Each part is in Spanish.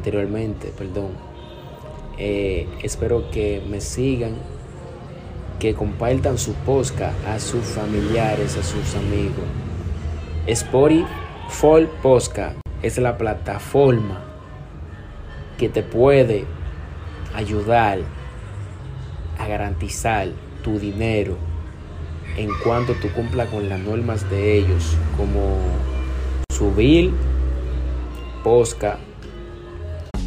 Anteriormente, perdón. Eh, espero que me sigan, que compartan su posca a sus familiares, a sus amigos. Spotify Posca es la plataforma que te puede ayudar a garantizar tu dinero en cuanto tú cumplas con las normas de ellos, como subir Posca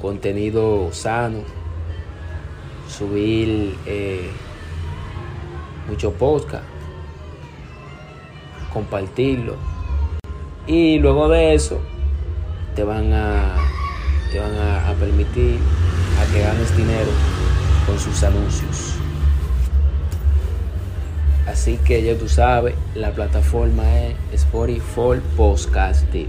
Contenido sano, subir eh, mucho podcast, compartirlo. Y luego de eso te van a, te van a, permitir a que ganes dinero con sus anuncios. Así que ya tú sabes, la plataforma es Spotify for Podcasting.